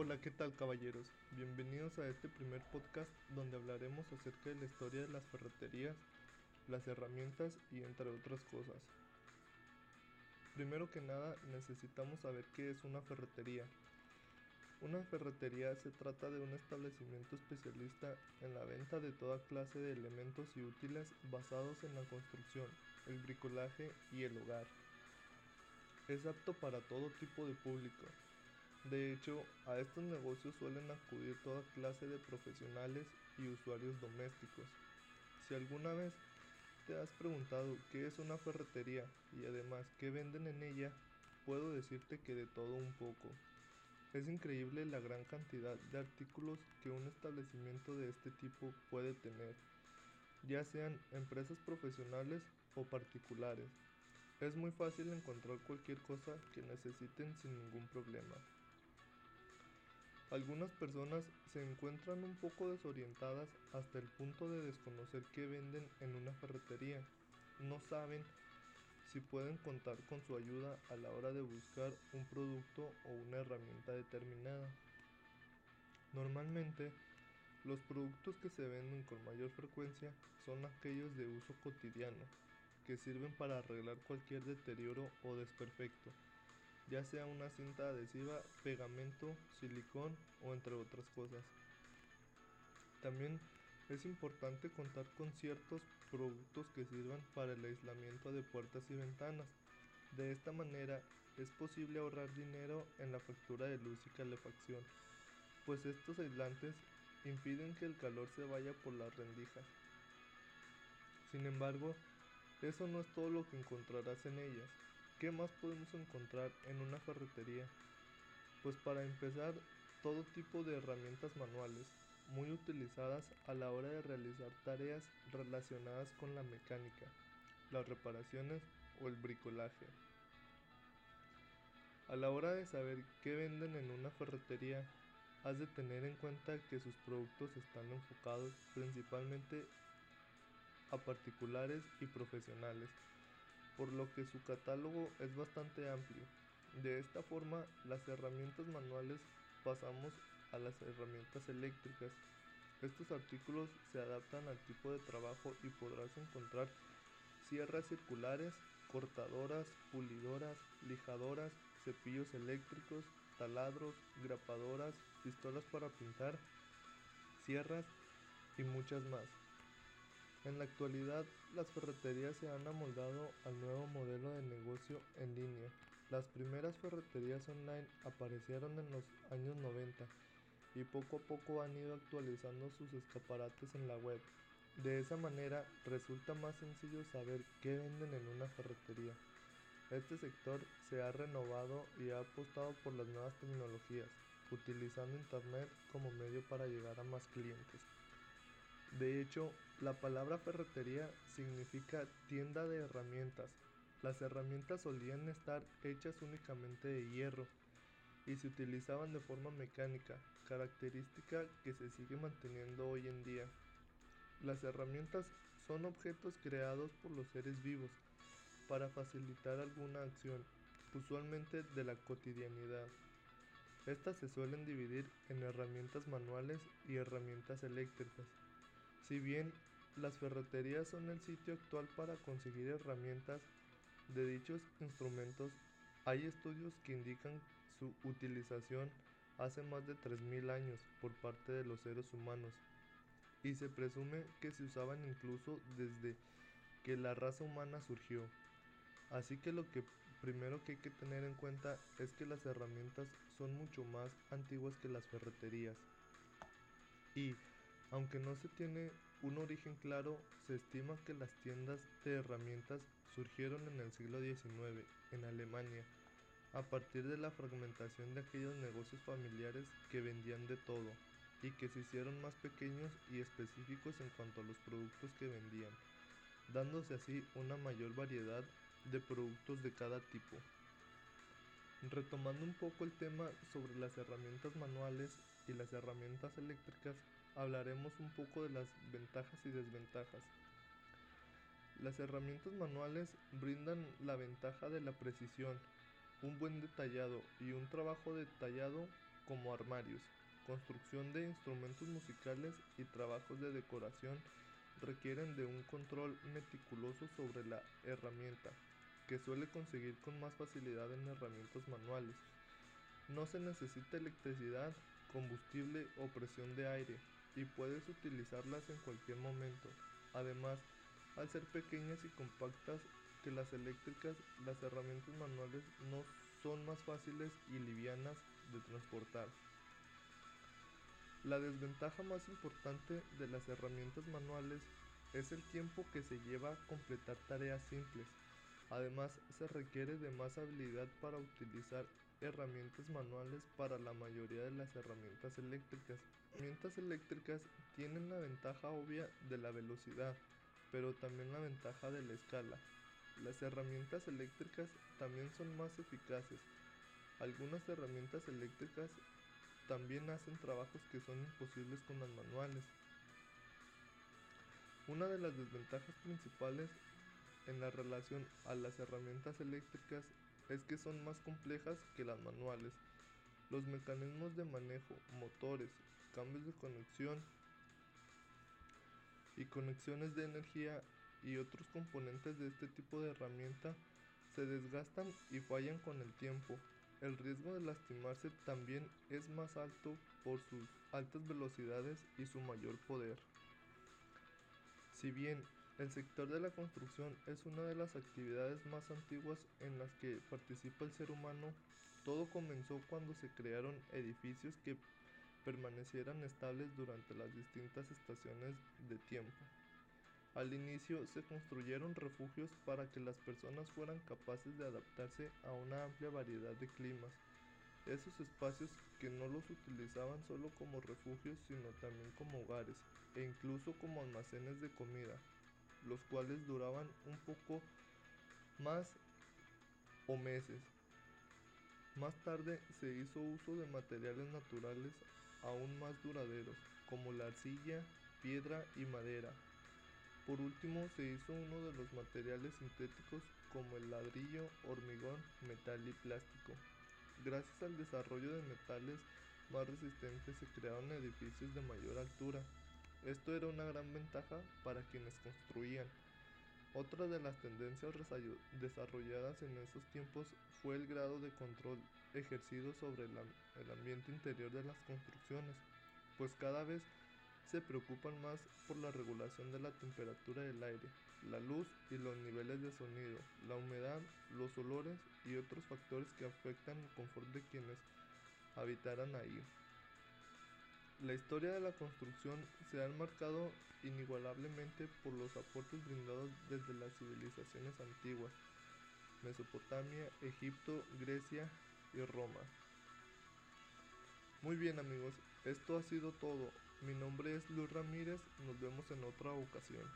Hola, ¿qué tal caballeros? Bienvenidos a este primer podcast donde hablaremos acerca de la historia de las ferreterías, las herramientas y entre otras cosas. Primero que nada necesitamos saber qué es una ferretería. Una ferretería se trata de un establecimiento especialista en la venta de toda clase de elementos y útiles basados en la construcción, el bricolaje y el hogar. Es apto para todo tipo de público. De hecho, a estos negocios suelen acudir toda clase de profesionales y usuarios domésticos. Si alguna vez te has preguntado qué es una ferretería y además qué venden en ella, puedo decirte que de todo un poco. Es increíble la gran cantidad de artículos que un establecimiento de este tipo puede tener, ya sean empresas profesionales o particulares. Es muy fácil encontrar cualquier cosa que necesiten sin ningún problema. Algunas personas se encuentran un poco desorientadas hasta el punto de desconocer qué venden en una ferretería. No saben si pueden contar con su ayuda a la hora de buscar un producto o una herramienta determinada. Normalmente, los productos que se venden con mayor frecuencia son aquellos de uso cotidiano, que sirven para arreglar cualquier deterioro o desperfecto, ya sea una cinta adhesiva, pegamento, silicón o entre otras cosas. También es importante contar con ciertos productos que sirvan para el aislamiento de puertas y ventanas. De esta manera es posible ahorrar dinero en la factura de luz y calefacción, pues estos aislantes impiden que el calor se vaya por las rendijas. Sin embargo, eso no es todo lo que encontrarás en ellas. ¿Qué más podemos encontrar en una ferretería? Pues para empezar, todo tipo de herramientas manuales, muy utilizadas a la hora de realizar tareas relacionadas con la mecánica, las reparaciones o el bricolaje. A la hora de saber qué venden en una ferretería, has de tener en cuenta que sus productos están enfocados principalmente a particulares y profesionales, por lo que su catálogo es bastante amplio. De esta forma, las herramientas manuales pasamos a las herramientas eléctricas. Estos artículos se adaptan al tipo de trabajo y podrás encontrar sierras circulares, cortadoras, pulidoras, lijadoras, cepillos eléctricos, taladros, grapadoras, pistolas para pintar, sierras y muchas más. En la actualidad, las ferreterías se han amoldado al nuevo modelo de negocio en línea. Las primeras ferreterías online aparecieron en los años 90 y poco a poco han ido actualizando sus escaparates en la web. De esa manera resulta más sencillo saber qué venden en una ferretería. Este sector se ha renovado y ha apostado por las nuevas tecnologías, utilizando Internet como medio para llegar a más clientes. De hecho, la palabra ferretería significa tienda de herramientas. Las herramientas solían estar hechas únicamente de hierro y se utilizaban de forma mecánica, característica que se sigue manteniendo hoy en día. Las herramientas son objetos creados por los seres vivos para facilitar alguna acción, usualmente de la cotidianidad. Estas se suelen dividir en herramientas manuales y herramientas eléctricas. Si bien las ferreterías son el sitio actual para conseguir herramientas de dichos instrumentos, hay estudios que indican su utilización hace más de 3.000 años por parte de los seres humanos y se presume que se usaban incluso desde que la raza humana surgió. Así que lo que primero que hay que tener en cuenta es que las herramientas son mucho más antiguas que las ferreterías. Y aunque no se tiene un origen claro, se estima que las tiendas de herramientas surgieron en el siglo XIX en Alemania, a partir de la fragmentación de aquellos negocios familiares que vendían de todo y que se hicieron más pequeños y específicos en cuanto a los productos que vendían, dándose así una mayor variedad de productos de cada tipo. Retomando un poco el tema sobre las herramientas manuales y las herramientas eléctricas, hablaremos un poco de las ventajas y desventajas. Las herramientas manuales brindan la ventaja de la precisión, un buen detallado y un trabajo detallado como armarios, construcción de instrumentos musicales y trabajos de decoración requieren de un control meticuloso sobre la herramienta, que suele conseguir con más facilidad en herramientas manuales. No se necesita electricidad, combustible o presión de aire y puedes utilizarlas en cualquier momento. Además, al ser pequeñas y compactas que las eléctricas, las herramientas manuales no son más fáciles y livianas de transportar. La desventaja más importante de las herramientas manuales es el tiempo que se lleva a completar tareas simples. Además, se requiere de más habilidad para utilizar herramientas manuales para la mayoría de las herramientas eléctricas. Las herramientas eléctricas tienen la ventaja obvia de la velocidad, pero también la ventaja de la escala. Las herramientas eléctricas también son más eficaces. Algunas herramientas eléctricas también hacen trabajos que son imposibles con las manuales. Una de las desventajas principales en la relación a las herramientas eléctricas es que son más complejas que las manuales. Los mecanismos de manejo, motores, cambios de conexión y conexiones de energía y otros componentes de este tipo de herramienta se desgastan y fallan con el tiempo. El riesgo de lastimarse también es más alto por sus altas velocidades y su mayor poder. Si bien el sector de la construcción es una de las actividades más antiguas en las que participa el ser humano, todo comenzó cuando se crearon edificios que permanecieran estables durante las distintas estaciones de tiempo. Al inicio se construyeron refugios para que las personas fueran capaces de adaptarse a una amplia variedad de climas. Esos espacios que no los utilizaban solo como refugios sino también como hogares e incluso como almacenes de comida, los cuales duraban un poco más o meses. Más tarde se hizo uso de materiales naturales aún más duraderos, como la arcilla, piedra y madera. Por último se hizo uno de los materiales sintéticos como el ladrillo, hormigón, metal y plástico. Gracias al desarrollo de metales más resistentes se crearon edificios de mayor altura. Esto era una gran ventaja para quienes construían. Otra de las tendencias desarrolladas en esos tiempos fue el grado de control ejercido sobre el ambiente interior de las construcciones, pues cada vez se preocupan más por la regulación de la temperatura del aire, la luz y los niveles de sonido, la humedad, los olores y otros factores que afectan el confort de quienes habitaran ahí. La historia de la construcción se ha enmarcado inigualablemente por los aportes brindados desde las civilizaciones antiguas, Mesopotamia, Egipto, Grecia y Roma. Muy bien amigos, esto ha sido todo. Mi nombre es Luis Ramírez, nos vemos en otra ocasión.